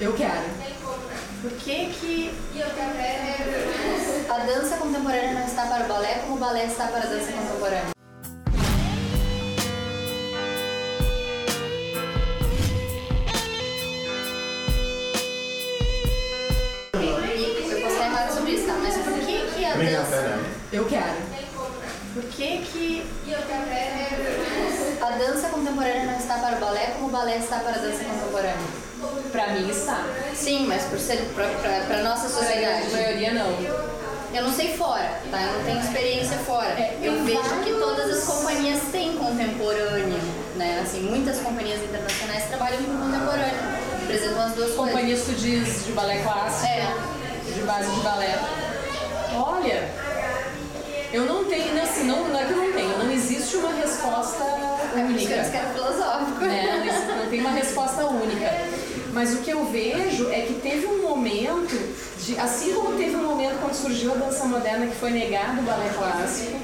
Eu quero. Por que, que a dança contemporânea não está para o balé como o balé está para a dança contemporânea? Eu posso estar errado sobre isso, tá? Mas por que, que a dança. Eu quero. Por que, que a dança contemporânea não está para o balé como o balé está para a dança contemporânea? Pra mim está. Sim, mas por ser para nossa A sociedade. maioria não. Eu não sei fora, tá? Eu não tenho experiência fora. É, eu vejo que todas as companhias têm contemporâneo, né? Assim, muitas companhias internacionais trabalham com contemporâneo. Apresentam as duas. Companhias tu diz de balé clássico, É. de base de balé. Olha, eu não tenho, não, assim, não, não é que eu não tenho, não existe uma resposta É única. era filosófico. né? Não tem uma resposta única. Mas o que eu vejo é que teve um momento, de, assim como teve um momento quando surgiu a dança moderna que foi negado o balé clássico,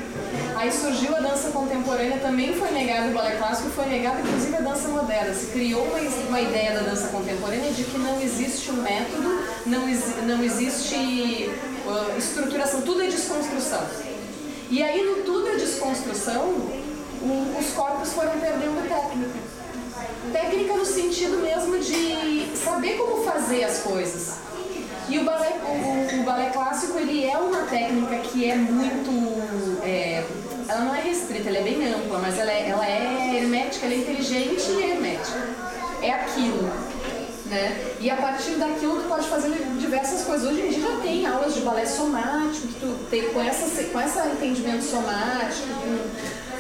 aí surgiu a dança contemporânea, também foi negado o balé clássico, foi negado inclusive a dança moderna. Se criou uma, uma ideia da dança contemporânea de que não existe um método, não, não existe uh, estruturação, tudo é desconstrução. E aí no tudo é desconstrução, o- os corpos foram perdendo técnica. Técnica no sentido mesmo de saber como fazer as coisas. E o balé, o, o balé clássico ele é uma técnica que é muito, é, ela não é restrita, ela é bem ampla, mas ela é, ela é hermética, ela é inteligente e hermética. É aquilo, né? E a partir daquilo tu pode fazer diversas coisas. Hoje em dia já tem aulas de balé somático, que tu tem com essa com esse entendimento somático,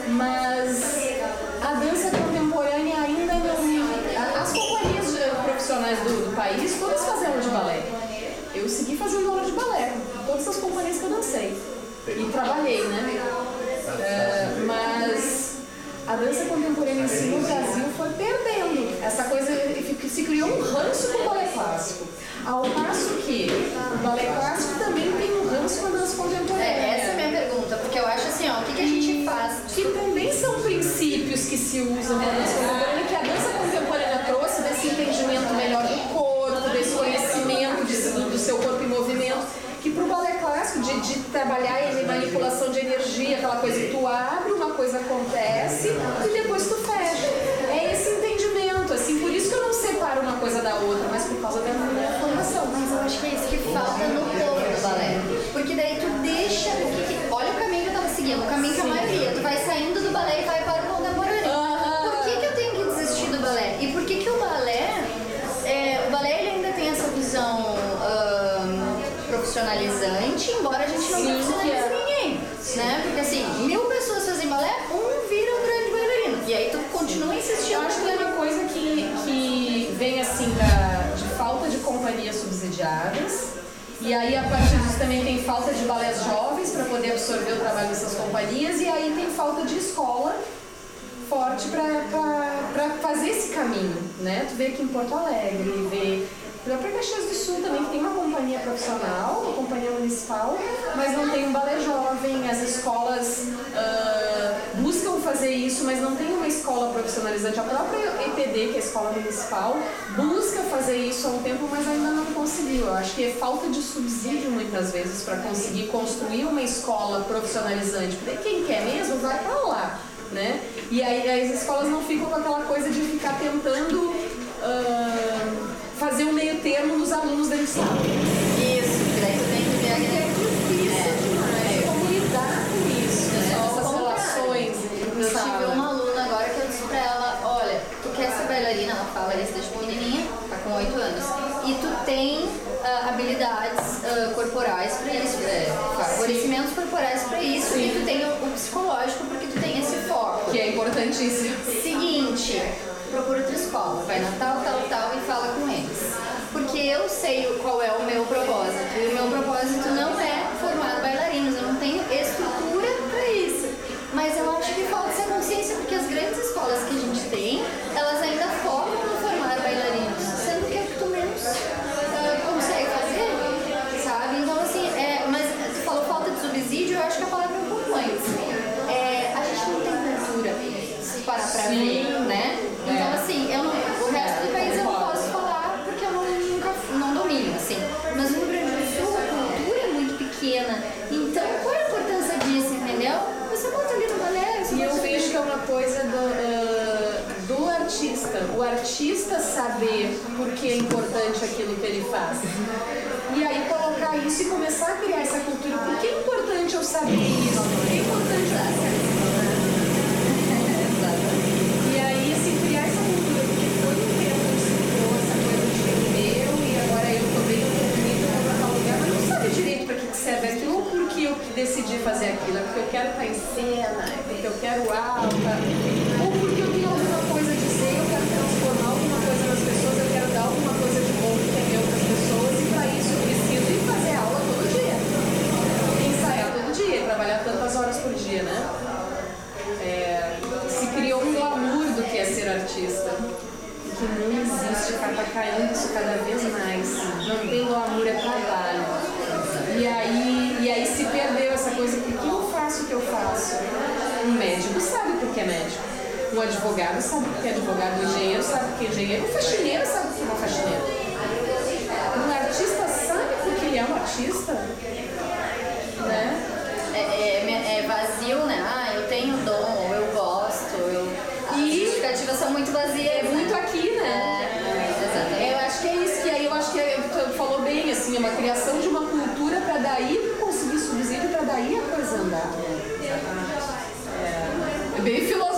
mas a dança contemporânea ainda não. a- As companhias de- profissionais do, do país todas fazem aula de balé. Eu segui fazendo aula de balé, com todas as companhias que eu dancei. E trabalhei, né? É, mas a dança contemporânea em si no Brasil foi perdendo essa coisa que se criou um ranço com o balé clássico. Ao passo que o balé clássico também tem um ranço com a dança contemporânea. É, essa é a minha pergunta, porque eu acho assim, ó, o que, que a gente faz? Que também são princípios que se usam na dança contemporânea, que a dança contemporânea trouxe desse entendimento melhor do corpo, desse conhecimento de, do, do seu corpo em movimento, que pro balé clássico, de, de trabalhar em manipulação de energia, aquela coisa que tu abre, uma coisa acontece e depois tu fecha. É esse entendimento, assim, por isso que eu não separo uma coisa da outra, mas por causa da minha formação. Mas eu acho que é isso que falta no povo do balé. Porque daí tu deixa o que- Olha o caminho que eu tava seguindo, o caminho que a maioria. Tu vai saindo do E aí, a partir disso, também tem falta de balés jovens para poder absorver o trabalho dessas companhias. E aí, tem falta de escola forte para fazer esse caminho. Né? Tu vê aqui em Porto Alegre, vê própria Caxias do Sul também, que tem uma companhia profissional, uma companhia municipal, mas não tem um balé jovem. As escolas fazer isso, mas não tem uma escola profissionalizante. A própria EPD, que é a escola municipal, busca fazer isso há um tempo, mas ainda não conseguiu. Eu acho que é falta de subsídio muitas vezes para conseguir construir uma escola profissionalizante. Porque quem quer mesmo vai para lá. Né? E aí as escolas não ficam com aquela coisa de ficar tentando ah, fazer um meio termo nos alunos dentro de sala. Isso, que daí tu tem que ver aquele É, como lidar com isso, né? Ao Essas contrário. relações Em tive sala. uma aluna agora que eu disse pra ela, olha, tu quer ser bailarina, ela fala isso desde pequenininha, tá com 8 anos, e tu tem ah, habilidades ah, corporais pra isso, é, favorecimentos corporais pra isso, e tu tem o, o psicológico porque tu tem esse foco. Que é importantíssimo. Seguinte, procura outra escola, vai na tal, tal, tal e fala com eles. Porque eu sei qual é o meu propósito. O artista saber por que é importante aquilo que ele faz. E aí colocar isso e começar a criar essa cultura. Por que é importante eu saber isso? Por que é importante eu E aí se criar essa cultura, porque foi um tempo que criou essa coisa de meu e agora eu tô bem, vou pra tal lugar, mas não sabe direito pra que que serve aquilo ou porque eu decidi fazer aquilo, é porque eu quero estar em cena, é porque eu quero alta, porque eu tenho alguma coisa a dizer, eu quero transformar alguma coisa nas pessoas, eu quero dar alguma coisa de bom que é meu para as pessoas e para isso eu preciso ir fazer aula todo dia, ensaiar todo dia, trabalhar tantas né? É, se criou um glamour do que é ser artista. Que não existe, está caindo isso cada vez mais. Não tem glamour, é trabalho. E aí, e aí se perdeu essa coisa, por que eu faço o que eu faço? Um médico sabe por que é médico. Um advogado sabe por que é advogado. Um engenheiro sabe por que é engenheiro. Um faxineiro sabe por que é faxineiro. Um artista sabe por que ele é um artista. Assim, é uma criação de uma cultura para daí conseguir subsídio, para daí a coisa andar. É, é bem filosófico,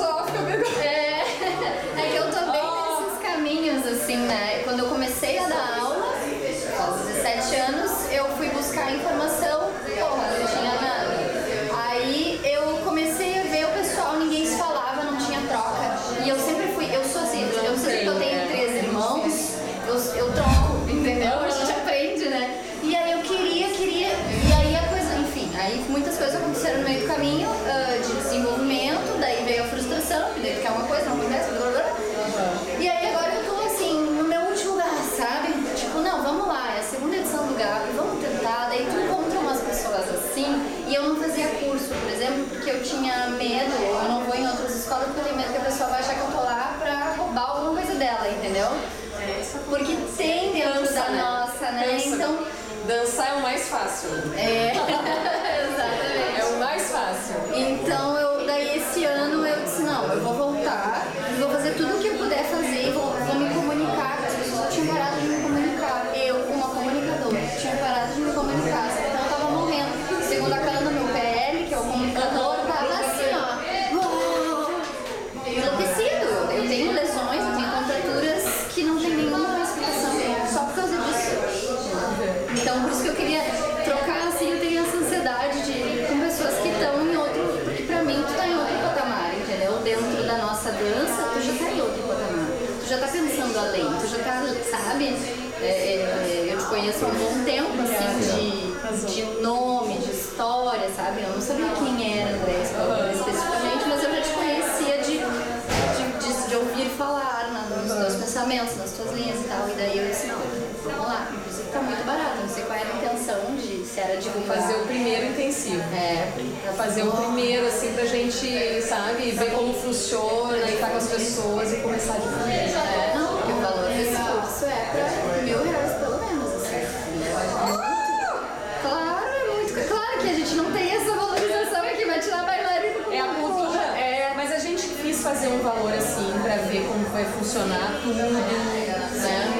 Dançar é o mais fácil. é. já tá pensando além, tu já tá, sabe? É, é, eu te conheço há um bom tempo, assim, de, de nome, de linhas e tal. E daí eu disse, não, vamos lá. Inclusive tá muito barato, não sei qual era a intenção de se era divulgar. Fazer o primeiro intensivo. É, Pra fazer o primeiro, assim, pra gente, sabe, ver como funciona e estar com as pessoas e começar a difundir. É, não, porque o valor desse curso é pra mil reais pelo menos, assim. Claro, é muito. Claro que a gente não tem essa valorização aqui, vai tirar bailarina É a cultura, é, mas a gente quis fazer um valor assim pra ver como vai funcionar tudo, né?